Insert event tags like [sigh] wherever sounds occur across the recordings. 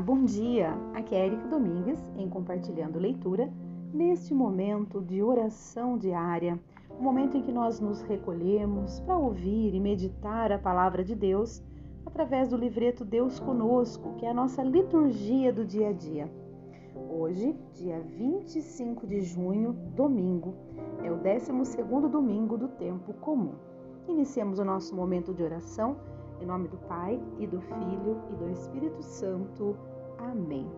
Bom dia! Aqui é Erika Domingues em Compartilhando Leitura, neste momento de oração diária, um momento em que nós nos recolhemos para ouvir e meditar a palavra de Deus através do livreto Deus Conosco, que é a nossa liturgia do dia a dia. Hoje, dia 25 de junho, domingo, é o 12 domingo do tempo comum. Iniciemos o nosso momento de oração em nome do Pai e do Filho e do Espírito Santo. Amém.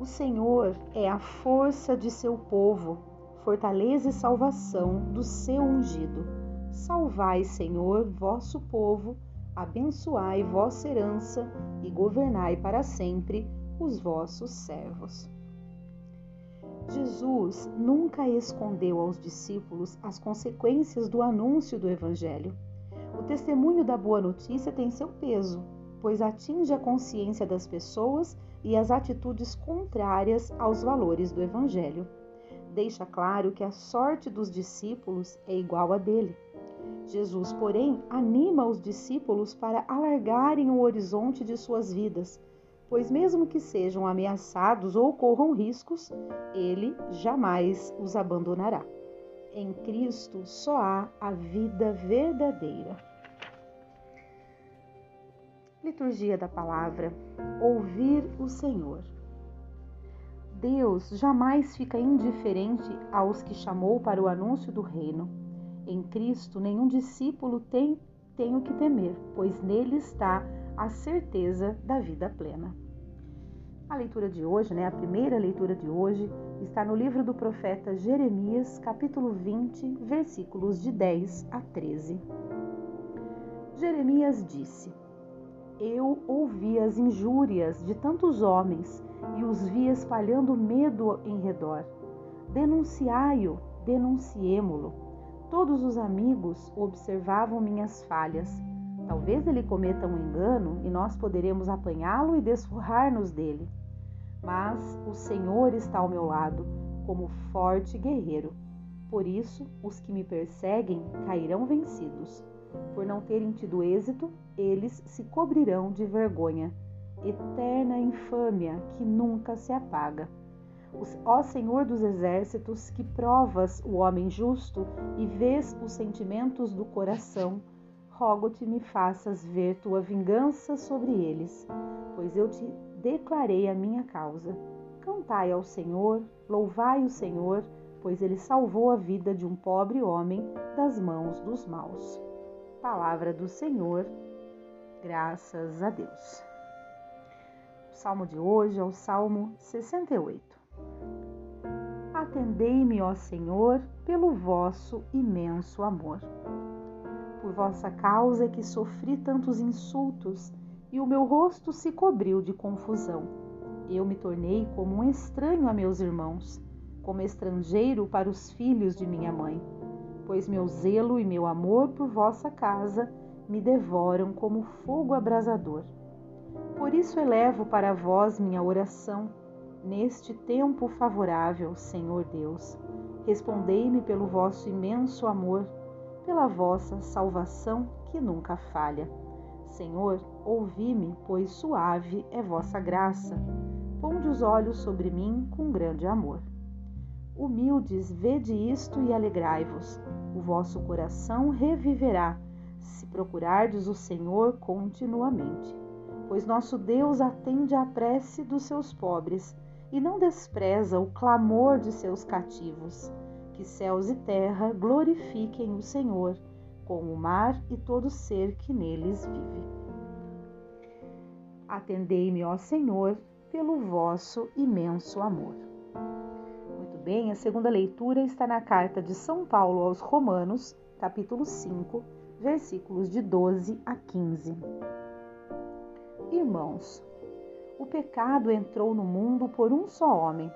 O Senhor é a força de seu povo, fortaleza e salvação do seu ungido. Salvai, Senhor, vosso povo, abençoai vossa herança e governai para sempre os vossos servos. Jesus nunca escondeu aos discípulos as consequências do anúncio do Evangelho. O testemunho da boa notícia tem seu peso, pois atinge a consciência das pessoas e as atitudes contrárias aos valores do Evangelho. Deixa claro que a sorte dos discípulos é igual à dele. Jesus, porém, anima os discípulos para alargarem o horizonte de suas vidas, pois, mesmo que sejam ameaçados ou corram riscos, ele jamais os abandonará. Em Cristo só há a vida verdadeira. Liturgia da Palavra Ouvir o Senhor. Deus jamais fica indiferente aos que chamou para o anúncio do reino. Em Cristo, nenhum discípulo tem, tem o que temer, pois nele está a certeza da vida plena. A leitura de hoje, né, a primeira leitura de hoje, está no livro do profeta Jeremias, capítulo 20, versículos de 10 a 13. Jeremias disse: Eu ouvi as injúrias de tantos homens e os vi espalhando medo em redor. Denunciai-o, denunciemo-lo. Todos os amigos observavam minhas falhas. Talvez ele cometa um engano e nós poderemos apanhá-lo e desforrar-nos dele mas o Senhor está ao meu lado, como forte guerreiro. Por isso, os que me perseguem cairão vencidos. Por não terem tido êxito, eles se cobrirão de vergonha, eterna infâmia que nunca se apaga. Ó Senhor dos exércitos, que provas o homem justo e vês os sentimentos do coração, rogo-te me faças ver tua vingança sobre eles, pois eu te declarei a minha causa. Cantai ao Senhor, louvai o Senhor, pois ele salvou a vida de um pobre homem das mãos dos maus. Palavra do Senhor, graças a Deus. O salmo de hoje é o Salmo 68. Atendei-me, ó Senhor, pelo vosso imenso amor. Por vossa causa é que sofri tantos insultos e o meu rosto se cobriu de confusão. Eu me tornei como um estranho a meus irmãos, como estrangeiro para os filhos de minha mãe, pois meu zelo e meu amor por vossa casa me devoram como fogo abrasador. Por isso elevo para vós minha oração, neste tempo favorável, Senhor Deus. Respondei-me pelo vosso imenso amor, pela vossa salvação que nunca falha. Senhor, ouvi-me, pois suave é vossa graça. Ponde os olhos sobre mim com grande amor. Humildes, vede isto e alegrai-vos. O vosso coração reviverá, se procurardes o Senhor continuamente. Pois nosso Deus atende à prece dos seus pobres e não despreza o clamor de seus cativos. Que céus e terra glorifiquem o Senhor com o mar e todo ser que neles vive. Atendei-me, ó Senhor, pelo vosso imenso amor. Muito bem, a segunda leitura está na carta de São Paulo aos Romanos, capítulo 5, versículos de 12 a 15. Irmãos, o pecado entrou no mundo por um só homem.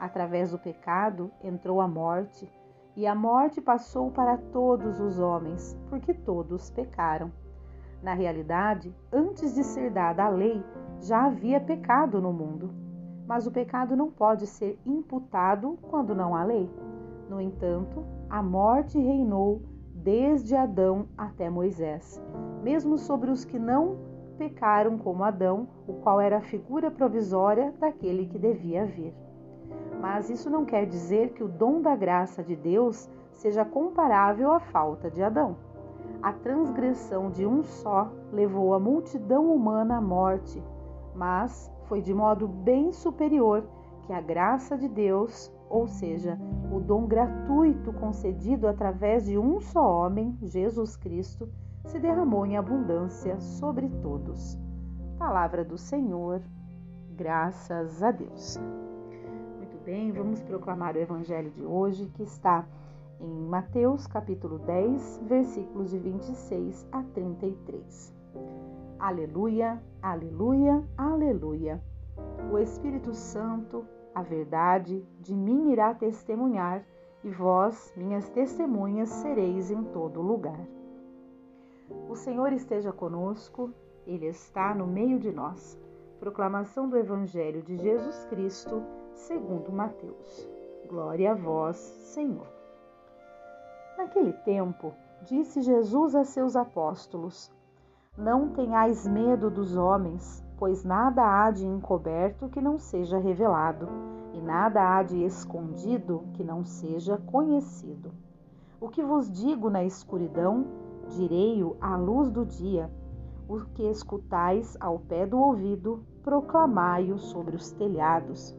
Através do pecado entrou a morte e a morte passou para todos os homens, porque todos pecaram. Na realidade, antes de ser dada a lei, já havia pecado no mundo. Mas o pecado não pode ser imputado quando não há lei. No entanto, a morte reinou desde Adão até Moisés, mesmo sobre os que não pecaram como Adão, o qual era a figura provisória daquele que devia vir. Mas isso não quer dizer que o dom da graça de Deus seja comparável à falta de Adão. A transgressão de um só levou a multidão humana à morte, mas foi de modo bem superior que a graça de Deus, ou seja, o dom gratuito concedido através de um só homem, Jesus Cristo, se derramou em abundância sobre todos. Palavra do Senhor, graças a Deus. Bem, vamos proclamar o evangelho de hoje que está em Mateus capítulo 10, versículos de 26 a 33. Aleluia, aleluia, aleluia. O Espírito Santo, a verdade, de mim irá testemunhar, e vós, minhas testemunhas, sereis em todo lugar. O Senhor esteja conosco, Ele está no meio de nós. Proclamação do Evangelho de Jesus Cristo, segundo Mateus. Glória a vós, Senhor. Naquele tempo, disse Jesus a seus apóstolos: Não tenhais medo dos homens, pois nada há de encoberto que não seja revelado, e nada há de escondido que não seja conhecido. O que vos digo na escuridão, direi-o à luz do dia. O que escutais ao pé do ouvido, proclamai-o sobre os telhados.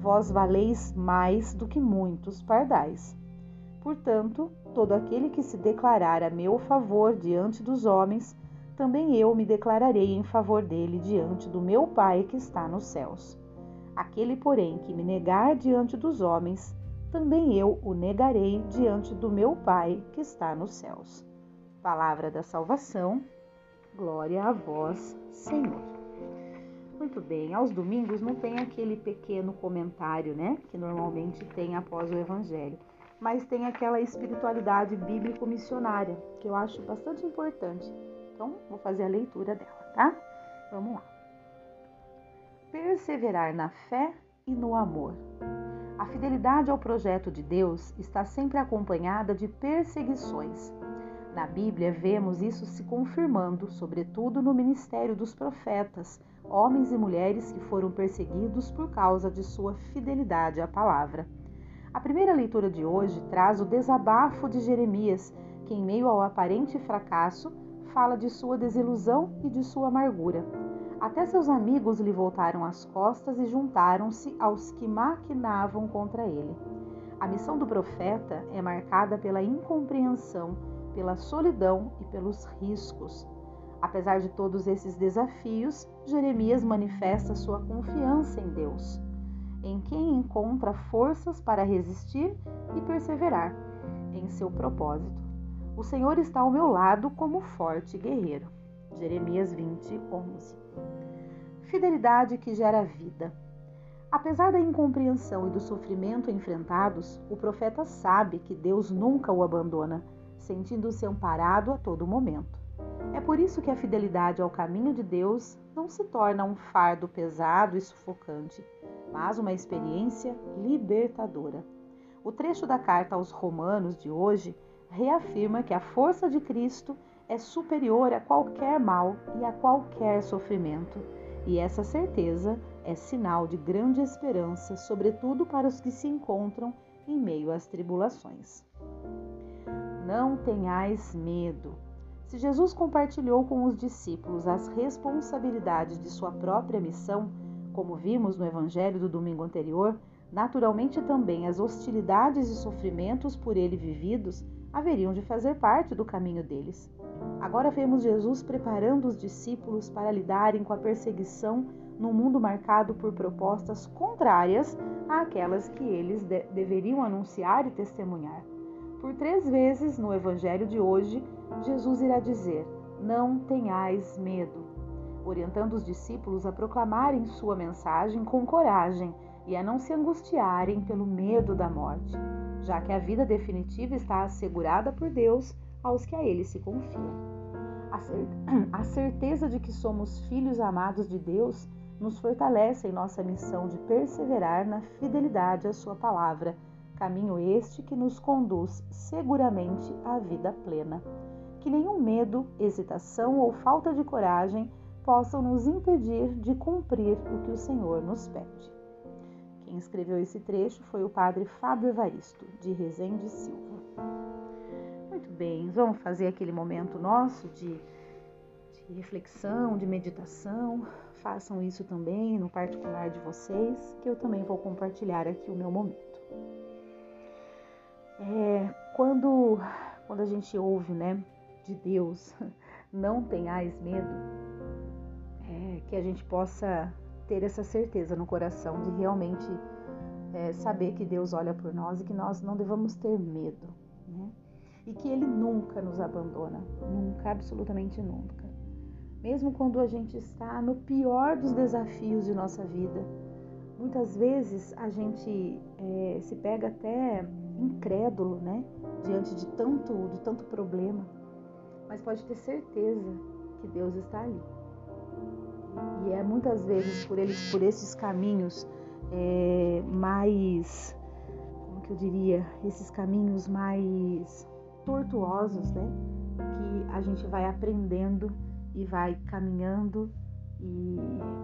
Vós valeis mais do que muitos pardais. Portanto, todo aquele que se declarar a meu favor diante dos homens, também eu me declararei em favor dele diante do meu Pai que está nos céus. Aquele, porém, que me negar diante dos homens, também eu o negarei diante do meu Pai que está nos céus. Palavra da salvação, glória a vós, Senhor. Muito bem, aos domingos não tem aquele pequeno comentário, né, que normalmente tem após o Evangelho mas tem aquela espiritualidade bíblico-missionária, que eu acho bastante importante. Então, vou fazer a leitura dela, tá? Vamos lá. Perseverar na fé e no amor. A fidelidade ao projeto de Deus está sempre acompanhada de perseguições. Na Bíblia, vemos isso se confirmando, sobretudo no ministério dos profetas, homens e mulheres que foram perseguidos por causa de sua fidelidade à palavra. A primeira leitura de hoje traz o desabafo de Jeremias, que, em meio ao aparente fracasso, fala de sua desilusão e de sua amargura. Até seus amigos lhe voltaram as costas e juntaram-se aos que maquinavam contra ele. A missão do profeta é marcada pela incompreensão, pela solidão e pelos riscos. Apesar de todos esses desafios, Jeremias manifesta sua confiança em Deus em quem encontra forças para resistir e perseverar em seu propósito. O Senhor está ao meu lado como forte guerreiro. Jeremias 20, 11. Fidelidade que gera vida. Apesar da incompreensão e do sofrimento enfrentados, o profeta sabe que Deus nunca o abandona, sentindo-se amparado a todo momento. É por isso que a fidelidade ao caminho de Deus não se torna um fardo pesado e sufocante, mas uma experiência libertadora. O trecho da carta aos Romanos de hoje reafirma que a força de Cristo é superior a qualquer mal e a qualquer sofrimento, e essa certeza é sinal de grande esperança, sobretudo para os que se encontram em meio às tribulações. Não tenhais medo. Se Jesus compartilhou com os discípulos as responsabilidades de sua própria missão, como vimos no evangelho do domingo anterior, naturalmente também as hostilidades e sofrimentos por ele vividos haveriam de fazer parte do caminho deles. Agora vemos Jesus preparando os discípulos para lidarem com a perseguição num mundo marcado por propostas contrárias àquelas que eles de deveriam anunciar e testemunhar. Por três vezes no evangelho de hoje, Jesus irá dizer: Não tenhais medo. orientando os discípulos a proclamarem sua mensagem com coragem e a não se angustiarem pelo medo da morte, já que a vida definitiva está assegurada por Deus aos que a Ele se confiam. A [clears throat] certeza de que somos filhos amados de Deus nos fortalece em nossa missão de perseverar na fidelidade à Sua palavra, caminho este que nos conduz seguramente à vida plena. Que nenhum medo, hesitação ou falta de coragem possam nos impedir de cumprir o que o Senhor nos pede. Quem escreveu esse trecho foi o padre Fábio Evaristo, de Resende Silva. Muito bem, vamos fazer aquele momento nosso de, de reflexão, de meditação. Façam isso também no particular de vocês, que eu também vou compartilhar aqui o meu momento. É, quando, quando a gente ouve, né, de Deus, [laughs] não tenhais medo, é, que a gente possa ter essa certeza no coração de realmente é, saber que Deus olha por nós e que nós não devamos ter medo, né? E que Ele nunca nos abandona, nunca, absolutamente nunca. Mesmo quando a gente está no pior dos desafios de nossa vida, muitas vezes a gente é, se pega até incrédulo, né? Diante de tanto, de tanto problema, mas pode ter certeza que Deus está ali e é muitas vezes por eles, por esses caminhos é, mais, como que eu diria, esses caminhos mais tortuosos, né? Que a gente vai aprendendo e vai caminhando e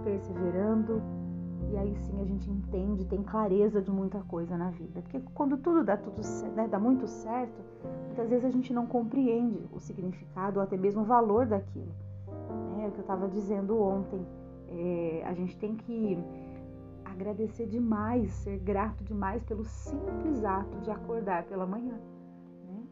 perseverando e aí sim a gente entende, tem clareza de muita coisa na vida. Porque quando tudo dá tudo né, dá muito certo, muitas vezes a gente não compreende o significado ou até mesmo o valor daquilo é o que eu estava dizendo ontem. É, a gente tem que agradecer demais, ser grato demais pelo simples ato de acordar pela manhã. Né?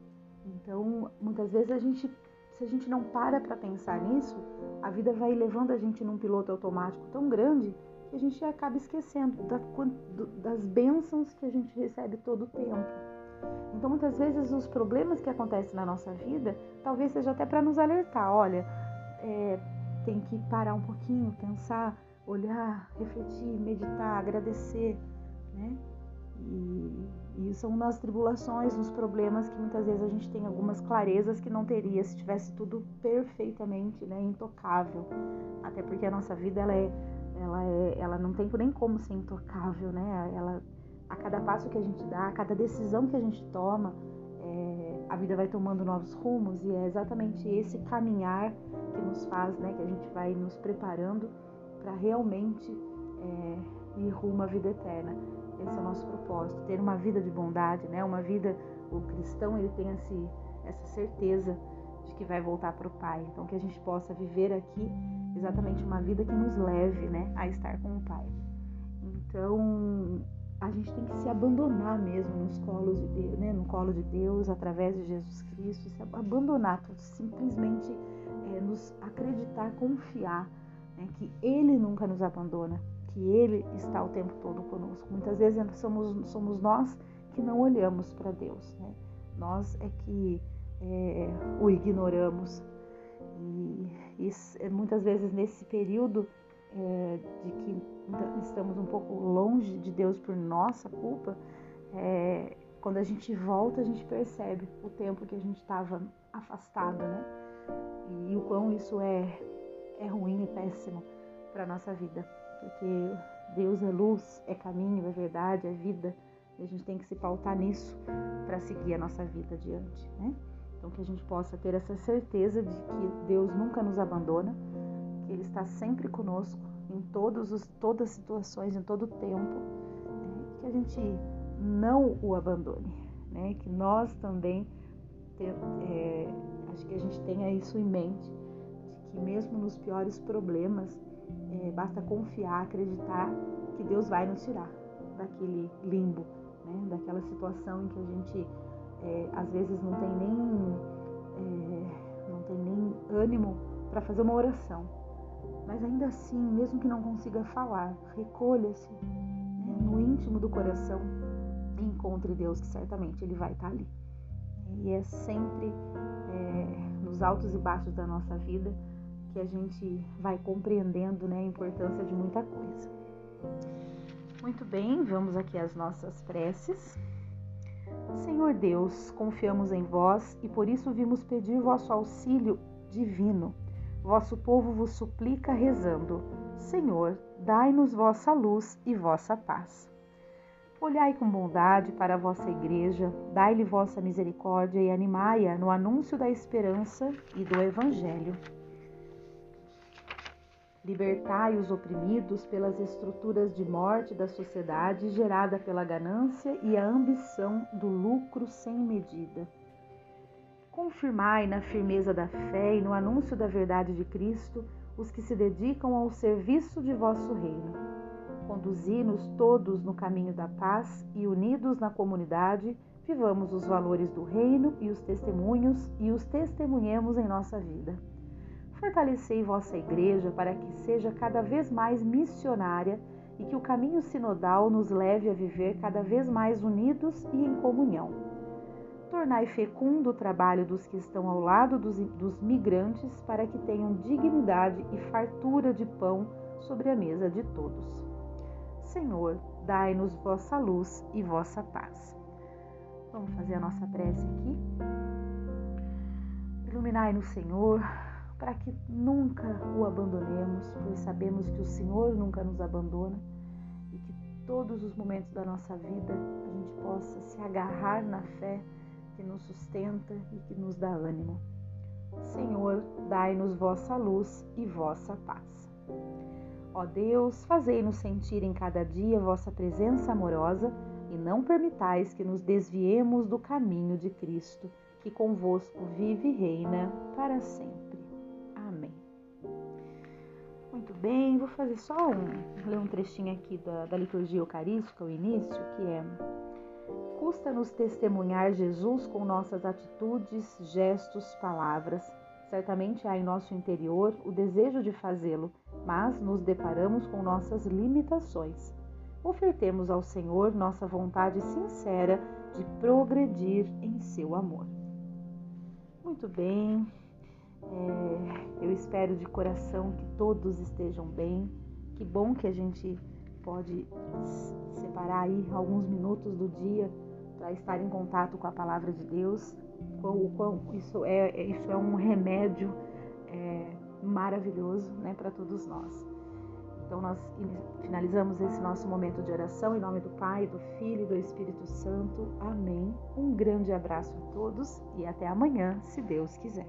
Então, muitas vezes a gente, se a gente não para para pensar nisso, a vida vai levando a gente num piloto automático tão grande que a gente acaba esquecendo da, das bênçãos que a gente recebe todo o tempo. Então, muitas vezes, os problemas que acontecem na nossa vida, talvez seja até para nos alertar: olha, é, tem que parar um pouquinho, pensar, olhar, refletir, meditar, agradecer, né? E, e são nas tribulações, nos problemas que muitas vezes a gente tem algumas clarezas que não teria se tivesse tudo perfeitamente, né, intocável. Até porque a nossa vida ela é, ela é, ela não tem nem como ser intocável, né? Ela a cada passo que a gente dá, a cada decisão que a gente toma, é, a vida vai tomando novos rumos e é exatamente esse caminhar que nos faz, né, que a gente vai nos preparando para realmente é, ir rumo à vida eterna. Esse é o nosso propósito, ter uma vida de bondade, né, uma vida, o cristão ele tem esse, essa certeza que vai voltar para o Pai. Então que a gente possa viver aqui exatamente uma vida que nos leve, né, a estar com o Pai. Então a gente tem que se abandonar mesmo nos colos de Deus, né? no colo de Deus, através de Jesus Cristo, se abandonar, simplesmente é, nos acreditar, confiar né? que Ele nunca nos abandona, que Ele está o tempo todo conosco. Muitas vezes somos, somos nós que não olhamos para Deus, né? nós é que é, o ignoramos e, e muitas vezes nesse período é, de que estamos um pouco longe de Deus por nossa culpa, é, quando a gente volta, a gente percebe o tempo que a gente estava afastado, né? E o quão isso é, é ruim e péssimo para nossa vida, porque Deus é luz, é caminho, é verdade, é vida, e a gente tem que se pautar nisso para seguir a nossa vida adiante, né? Então que a gente possa ter essa certeza de que Deus nunca nos abandona, que Ele está sempre conosco em todos os, todas as situações, em todo o tempo, né? que a gente não o abandone, né? que nós também é, acho que a gente tenha isso em mente, de que mesmo nos piores problemas, é, basta confiar, acreditar que Deus vai nos tirar daquele limbo, né? daquela situação em que a gente é, às vezes não tem nem é, não tem nem ânimo para fazer uma oração mas ainda assim, mesmo que não consiga falar, recolha-se né, no íntimo do coração e encontre Deus, que certamente Ele vai estar ali. E é sempre é, nos altos e baixos da nossa vida que a gente vai compreendendo né, a importância de muita coisa. Muito bem, vamos aqui às nossas preces. Senhor Deus, confiamos em vós e por isso vimos pedir vosso auxílio divino. Vosso povo vos suplica rezando: Senhor, dai-nos vossa luz e vossa paz. Olhai com bondade para a vossa igreja, dai-lhe vossa misericórdia e animai-a no anúncio da esperança e do evangelho. Libertai os oprimidos pelas estruturas de morte da sociedade gerada pela ganância e a ambição do lucro sem medida. Confirmai na firmeza da fé e no anúncio da verdade de Cristo os que se dedicam ao serviço de vosso reino. Conduzi-nos todos no caminho da paz e, unidos na comunidade, vivamos os valores do reino e os testemunhos e os testemunhemos em nossa vida fortalecei vossa Igreja para que seja cada vez mais missionária e que o caminho sinodal nos leve a viver cada vez mais unidos e em comunhão. Tornai fecundo o trabalho dos que estão ao lado dos, dos migrantes para que tenham dignidade e fartura de pão sobre a mesa de todos. Senhor, dai-nos vossa luz e vossa paz. Vamos fazer a nossa prece aqui. Iluminai-nos, Senhor, para que nunca o abandonemos, pois sabemos que o Senhor nunca nos abandona e que todos os momentos da nossa vida a gente possa se agarrar na fé que nos sustenta e que nos dá ânimo. Senhor, dai-nos vossa luz e vossa paz. Ó Deus, fazei-nos sentir em cada dia vossa presença amorosa e não permitais que nos desviemos do caminho de Cristo, que convosco vive e reina para sempre. Muito bem, vou fazer só um, ler um trechinho aqui da, da liturgia eucarística, o início, que é Custa-nos testemunhar Jesus com nossas atitudes, gestos, palavras. Certamente há em nosso interior o desejo de fazê-lo, mas nos deparamos com nossas limitações. Ofertemos ao Senhor nossa vontade sincera de progredir em seu amor. Muito bem, espero de coração que todos estejam bem. Que bom que a gente pode separar aí alguns minutos do dia para estar em contato com a palavra de Deus. Isso é, isso é um remédio é, maravilhoso né, para todos nós. Então, nós finalizamos esse nosso momento de oração em nome do Pai, do Filho e do Espírito Santo. Amém. Um grande abraço a todos e até amanhã, se Deus quiser.